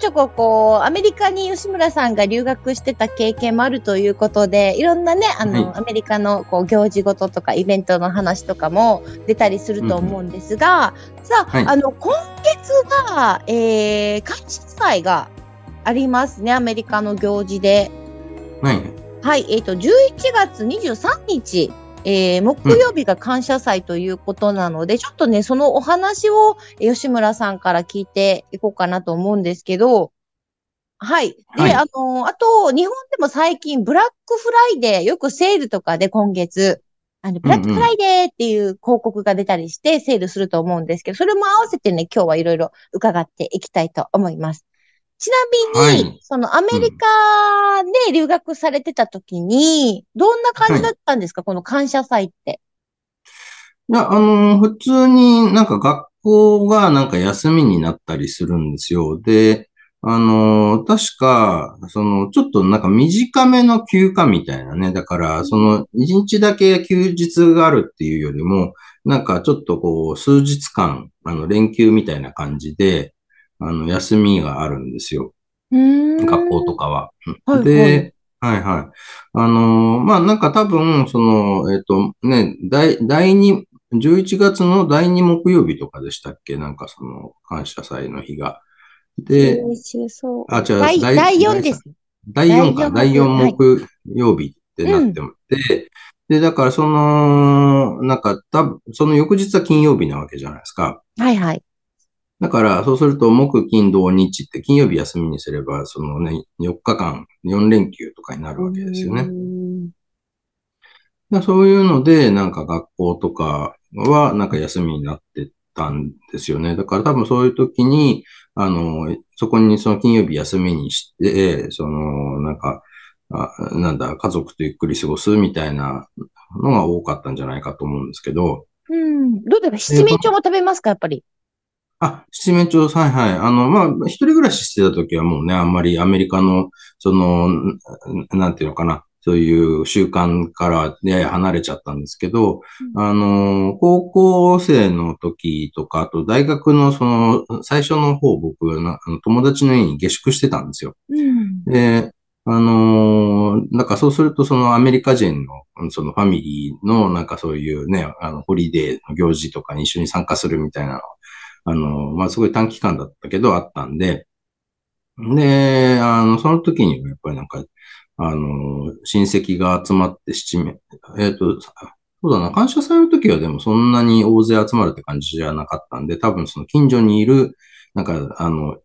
ちょここ、こう、アメリカに吉村さんが留学してた経験もあるということで、いろんなね、あの、はいアメリカの、こう、行事ごととか、イベントの話とかも出たりすると思うんですが、さあ、はいあの、今月は、えー、感謝祭がありますね、アメリカの行事で。はい。はい、えっ、と、11月23日、えー、木曜日が感謝祭ということなので、ちょっとね、そのお話をえー吉村さんから聞いていこうかなと思うんですけど、はい。で、はいあのーあと、日本でも最近、ブラックフライデー、よくセールとかで今月、あの、ブラックフライデーっていう広告が出たりして、セールすると思うんですけど、それも合わせてね、今日はいろいろ伺っていきたいと思います。ちなみに、はいそのアメリカで留学されてた時に、どんな感じだったんですか、この感謝祭って。いや、あの、普通になんか学校がなんか休みになったりするんですよ。で、あの、確か、その、ちょっとなんか短めの休暇みたいなね。だから、その、一日だけ休日があるっていうよりも、なんかちょっとこう、数日間、あの、連休みたいな感じで、あの、休みがあるんですよ。学校とかは。はいはいで、はいはい。あのーまあ、なんか多分、その、えっ、と、ね、第、第二、11月の第2木曜日とかでしたっけ？なんかその、感謝祭の日が。で、あ、違う、第第第4です。第4か、第第四4木曜日ってなってて、で、だからその、なんか多分、その翌日は金曜日なわけじゃないですか。はいはい。だから、そうすると、木、金、土、日って金曜日休みにすれば、そのね、4日間、4連休とかになるわけですよね。そういうので、なんか学校とかは、なんか休みになってたんですよね。だから多分そういう時に、あの、そこにその金曜日休みにして、その、なんか、あなんだ、家族とゆっくり過ごすみたいなのが多かったんじゃないかと思うんですけど、うん。どうですか七面鳥も食べますか？やっぱり。あ、七面鳥、はいはい。あの、まあ、一人暮らししてた時はもうね、あんまりアメリカの、その、んなんていうのかな、そういう習慣からやや離れちゃったんですけど、あの、高校生の時とか、あと大学のその、最初の方僕、友達の家に下宿してたんですよ。うん。で、あのーなんかそうするとそのアメリカ人のそのファミリーのなんかそういうね、あの、ホリデーの行事とかに一緒に参加するみたいなの、あのまあ、すごい短期間だったけどあったんで、で、あの、その時にやっぱりなんか、あの親戚が集まって七面、えっ、と、そうだな、感謝祭の時はでもそんなに大勢集まるって感じじゃなかったんで、多分その近所にいる、なんか、あの、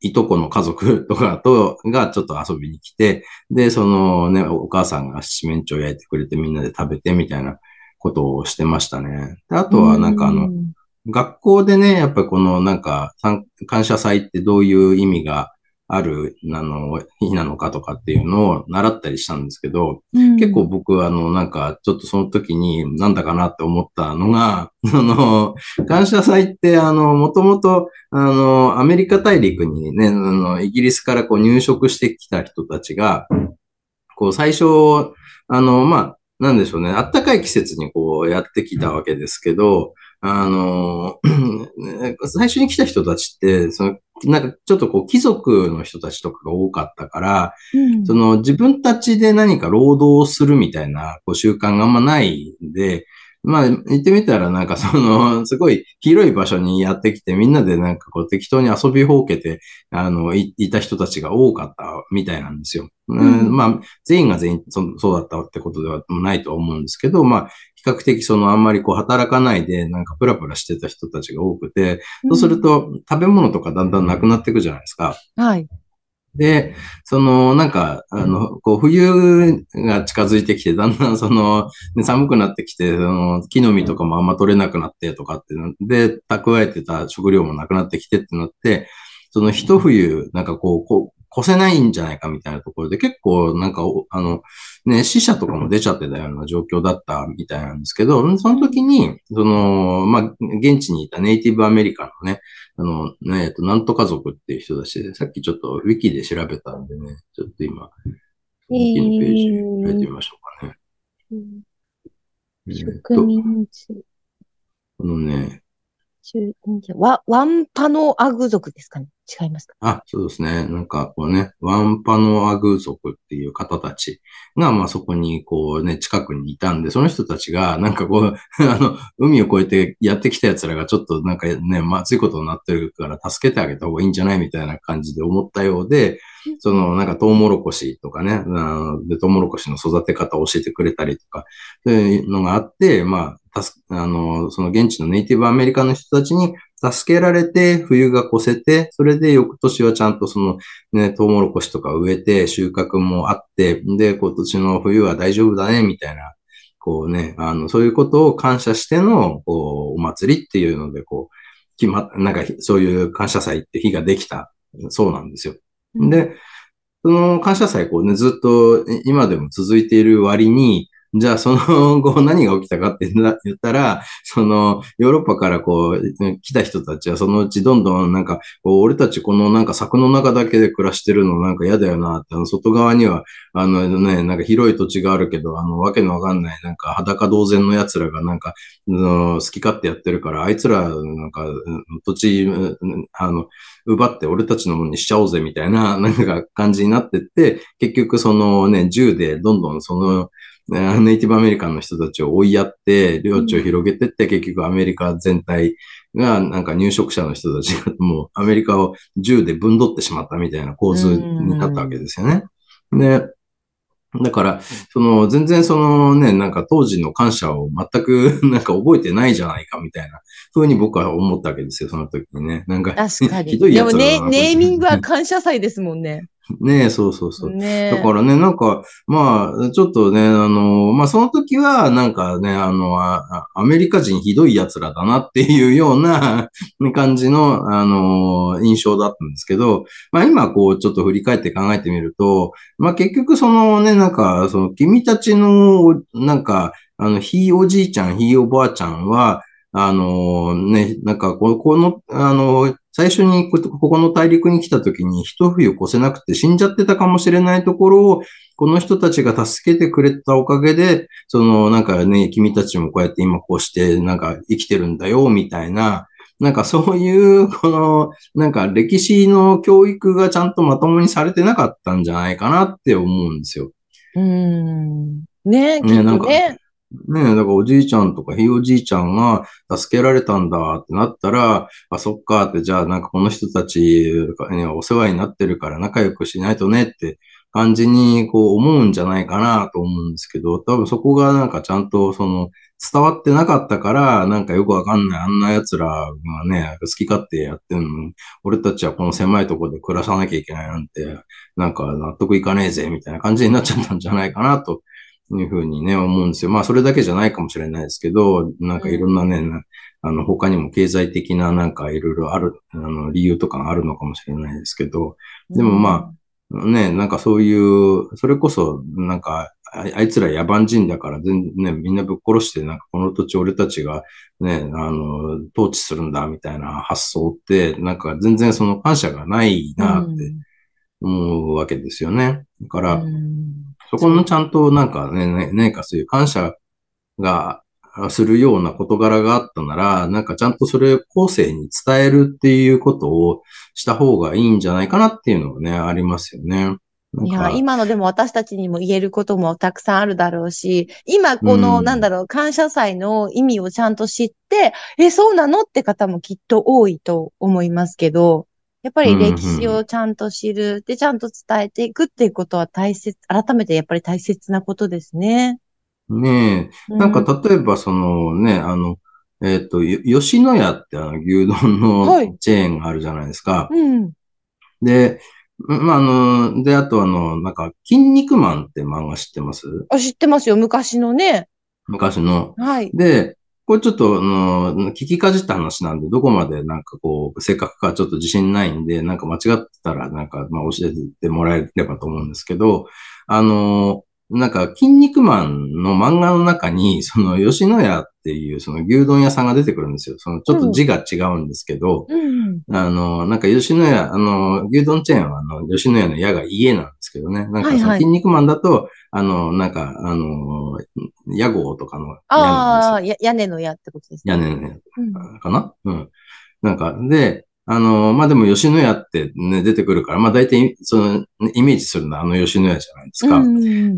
いとこの家族とかと、がちょっと遊びに来て、で、そのね、お母さんが七面鳥焼いてくれてみんなで食べてみたいなことをしてましたね。であとはなんかあの、うん学校でね、やっぱりこのなんか、参感謝祭ってどういう意味がある、あの、日なのかとかっていうのを習ったりしたんですけど、結構、僕あの、なんか、ちょっとその時になんだかなって思ったのが、その、感謝祭ってあの、もともと、あの、アメリカ大陸にね、あの、イギリスからこう入植してきた人たちが、こう最初、あの、まあ、なんでしょうね、暖かい季節にこうやってきたわけですけど、あの、最初に来た人たちって、その、なんかちょっとこう貴族の人たちとかが多かったから、うん。その自分たちで何か労働するみたいなこう習慣があんまないんで、まあ言ってみたらなんかそのすごい広い場所にやってきてみんなでなんかこう適当に遊びほうけてあのいいた人たちが多かったみたいなんですよ。うん。うん。まあ全員が全員そそうだったってことではないと思うんですけど、まあ比較的そのあんまりこう働かないでなんかプラプラしてた人たちが多くて、そうする、と食べ物とかだんだんなくなっていくじゃないですか。はい。で、その、なんか、あの、こう、冬が近づいてきて、だんだんその、ね寒くなってきて、その、木の実とかもあんま取れなくなってとかってなで、蓄えてた食料もなくなってきてってなって、そその一冬、なんかこう、こう、越せないんじゃないかみたいなところで結構なんか、あの、ね、死者とかも出ちゃってたような状況だったみたいなんですけど、その時に、その、まあ、現地にいたネイティブアメリカのね、あの、ね、えっと、なんとか族っていう人たちで、さっきちょっとウィキで調べたんでね、ちょっと今、ウィキのページ開いてみましょうかね。えーっと植民地。このね、中ワワンパノアグ族ですかね？違いますか？あ、そうですね。なんか、こうね、ワンパノアグ族っていう方たちが、まあそこに、こうね、近くにいたんで、その人たちが、なんかこう、あの、海を越えてやってきた奴らがちょっとなんかね、まずいことになってるから助けてあげた方がいいんじゃないみたいな感じで思ったようで、その、なんかトウモロコシとかね、で、トウモロコシの育て方を教えてくれたりとか、そういうのがあって、まあ、あの、その現地のネイティブアメリカの人たちに助けられて、冬が越せて、それで翌年はちゃんとそのね、トウモロコシとか植えて収穫もあって、で、今年の冬は大丈夫だね、みたいな、こうね、あの、そういうことを感謝しての、こう、お祭りっていうので、こう、決まっ、なんか、そういう感謝祭って日ができた、そうなんですよ。で、その感謝祭、こうね、ずっと今でも続いている割に、じゃあその後何が起きたかって言ったら、そのヨーロッパからこう来た人たちはそのうちどんどんなんか、俺たちこのなんか柵の中だけで暮らしてるのなんか嫌だよなって、あの外側にはあのね、なんか広い土地があるけど、あのわけのわかんないなんか裸同然の奴らがなんか、好き勝手やってるから、あいつらなんか土地、あの、奪って俺たちのものにしちゃおうぜみたいな、なんか感じになってって、結局そのね、銃でどんどんその、ネイティブアメリカンの人たちを追いやって、領地を広げてって、結局アメリカ全体が、なんか入植者の人たちがもうアメリカを銃でぶんどってしまったみたいな構図になったわけですよね。で、だから、その、全然そのね、なんか当時の感謝を全く なんか覚えてないじゃないかみたいな風に僕は思ったわけですよ、その時にね。なんか、確かに。ひどいでもね、やつだなネーミングは感謝祭ですもんね。ねえ、そうそうそう。ねだからね、なんか、まあ、ちょっとね、あの、まあ、その時は、なんかね、あの、あアメリカ人ひどい奴らだなっていうような 感じの、あの、印象だったんですけど、まあ、今、こう、ちょっと振り返って考えてみると、まあ、結局、そのね、なんか、その、君たちの、なんか、あの、ひいおじいちゃん、ひいおばあちゃんは、あのね、なんかこ、この、あの、最初にこ、ここの大陸に来た時に一冬越せなくて死んじゃってたかもしれないところを、この人たちが助けてくれたおかげで、その、なんかね、君たちもこうやって今こうして、なんか生きてるんだよ、みたいな、なんかそういう、この、なんか歴史の教育がちゃんとまともにされてなかったんじゃないかなって思うんですよ。うん。ね、きっねなんかとね。え、だからおじいちゃんとかひいおじいちゃんが助けられたんだってなったら、あ、そっかって、じゃあなんかこの人たちにはお世話になってるから仲良くしないとねって感じにこう思うんじゃないかなと思うんですけど、多分そこがなんかちゃんとその伝わってなかったから、なんかよくわかんないあんな奴らがね、好き勝手やってんのに、俺たちはこの狭いところで暮らさなきゃいけないなんて、なんか納得いかねえぜみたいな感じになっちゃったんじゃないかなと。いうふうにね、思うんですよ。まあ、それだけじゃないかもしれないですけど、なんかいろんなね、なあの、他にも経済的ななんかいろいろある、あの、理由とかがあるのかもしれないですけど、でもまあ、ね、なんかそういう、それこそ、なんか、ああいつら野蛮人だから全然ね、みんなぶっ殺して、なんかこの土地俺たちがね、あの、統治するんだみたいな発想って、なんか全然その感謝がないなって思うわけですよね。だから、うんそこのちゃんとなんかね、ね、何かそういう感謝がするような事柄があったなら、なんかちゃんとそれを後世に伝えるっていうことをした方がいいんじゃないかなっていうのがね、ありますよね。いや、か、今のでも私たちにも言えることもたくさんあるだろうし、今この、うん。なんだろう、感謝祭の意味をちゃんと知って、え、そうなの？って方もきっと多いと思いますけど、やっぱり歴史をちゃんと知る、で、ちゃんと伝えていくっていうことは大切、改めてやっぱり大切なことですね。ねえ、なんか例えばそのね、あの、えっと、よ吉野家ってあの牛丼はいのチェーンがあるじゃないですか。うん。で、まあ、あの、で、あとあの、なんか、筋肉マンって漫画知ってます？あ、知ってますよ。昔のね。昔の。はい。で、これちょっと、あの、聞きかじった話なんで、どこまでなんかこう、正確かちょっと自信ないんで、なんか間違ってたら、なんか、まあ教えてもらえればと思うんですけど、あの、なんか、筋肉マンの漫画の中に、その、吉野家っていう、その牛丼屋さんが出てくるんですよ。その、ちょっと字が違うんですけど、うん、あの、なんか吉野家、あの、牛丼チェーンは、あの、吉野家の屋が家なんですけどね。なんか、その、筋肉マンだと、はいはい、あの、なんか、あの、屋号とかのああ、屋根の屋ってことですね。屋根の屋かな、うん、うん。なんか、で、あの、まあ、でも吉野家ってね、出てくるから、まあ、大体、その、イメージするのはあの吉野家じゃないですか。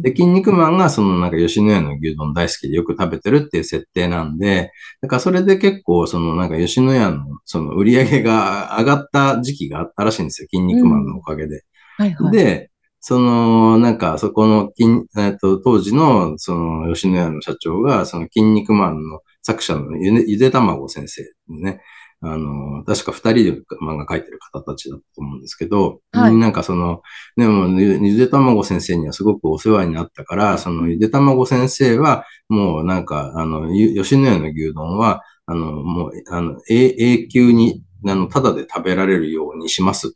で、筋肉マンがそのなんか吉野家の牛丼大好きでよく食べてるっていう設定なんで、だからそれで結構、そのなんか吉野家のその売り上げが上がった時期があったらしいんですよ。筋肉マンのおかげで。はいはい、で、その、なんか、そこの、筋、えっと、当時の、その、吉野家の社長が、その、筋肉マンの作者のゆで、ゆで卵先生ね、あの、確か二人で漫画描いてる方たちだと思うんですけど、はい、なんかその、でも、ゆでたまご先生にはすごくお世話になったから、そのゆでたまご先生は、もうなんか、あの、吉野家の牛丼は、あの、もう、あの、永久に、あの、ただで食べられるようにします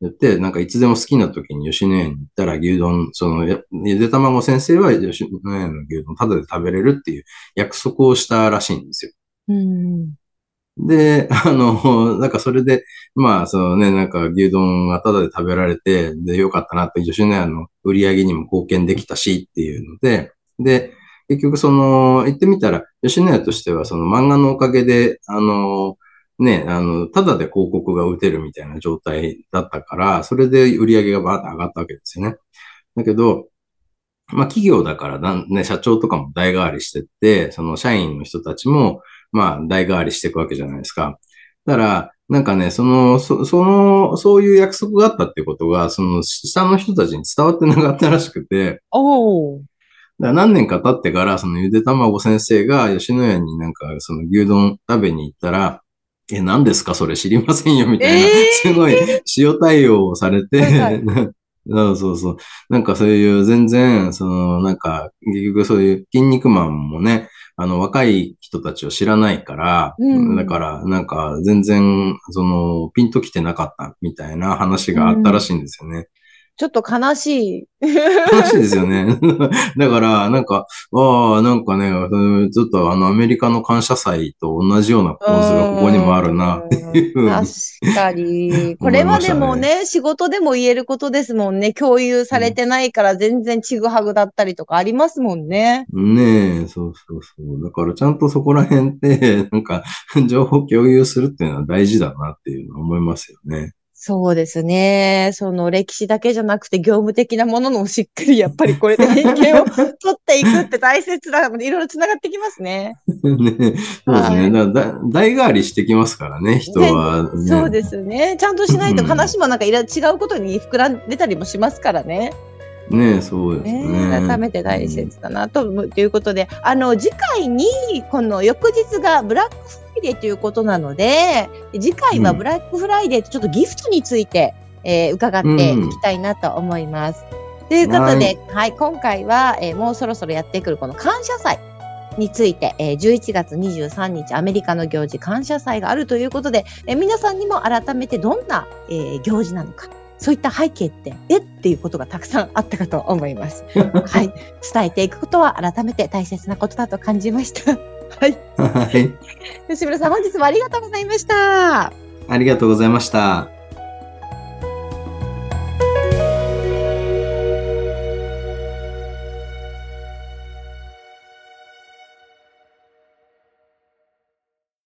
言って、なんかいつでも好きな時に吉野家に行ったら牛丼、その、ゆでたまご先生は吉野家の牛丼ただで食べれるっていう約束をしたらしいんですよ。うんで、あの、なんかそれで、まあ、そのね、なんか牛丼がタダで食べられて、で、よかったなって、吉野家の売り上げにも貢献できたしっていうので、で、結局その、言ってみたら、吉野家としてはその漫画のおかげで、あの、ね、あの、ただで広告が打てるみたいな状態だったから、それで売り上げがバーッと上がったわけですよね。だけど、まあ企業だからね、社長とかも代替わりしてって、その社員の人たちも、まあ、代替わりしていくわけじゃないですか。だから、なんかね、その、そその、そういう約束があったってことが、その下の人たちに伝わってなかったらしくて、おだ何年か経ってから、そのゆで卵先生が吉野家になんかその牛丼食べに行ったら、え、何ですか？それ知りませんよみたいな、えー、すごい塩対応をされて、はいはい。そうそうそう。なんかそういう全然、その、なんか、結局そういう筋肉マンもね、あの、若い人たちを知らないから、うん、だから、なんか、全然、その、ピンと来てなかったみたいな話があったらしいんですよね。ちょっと悲しい。悲しいですよね。だから、なんか、ああ、なんかね、ちょっとあの、アメリカの感謝祭と同じような構図がここにもあるな、っていう。確かに。これはでもね、仕事でも言えることですもんね。共有されてないから全然ちぐはぐだったりとかありますもんね。ねえ、そうそうそう。だからちゃんとそこら辺って、なんか、情報共有するっていうのは大事だなっていうのは思いますよね。そうですね。その歴史だけじゃなくて業務的なもののしっかりやっぱりこれで偏見を取っていくって大切だ。いろいろ繋がってきますね。ねそうですね。だだ代替わりしてきますからね、人は、ね、そうですね。ちゃんとしないと話もなんかいら違うことに膨らんでたりもしますからね。ねそうですね。改めて大切だなと、うん、ということで、あの、次回に、この翌日がブラックフライデーということなので、次回はブラックフライデーとちょっとギフトについて、うん、えー、伺っていきたいなと思います。うん、ということで、はい、はい、今回は、えー、もうそろそろやってくるこの感謝祭。について、えー、11月23日アメリカの行事感謝祭があるということで、えー、皆さんにも改めてどんな、えー、行事なのか、そういった背景って、えっていうことがたくさんあったかと思います。はい。伝えていくことは改めて大切なことだと感じました。はい。はい。吉村さん、本日もありがとうございました。ありがとうございました。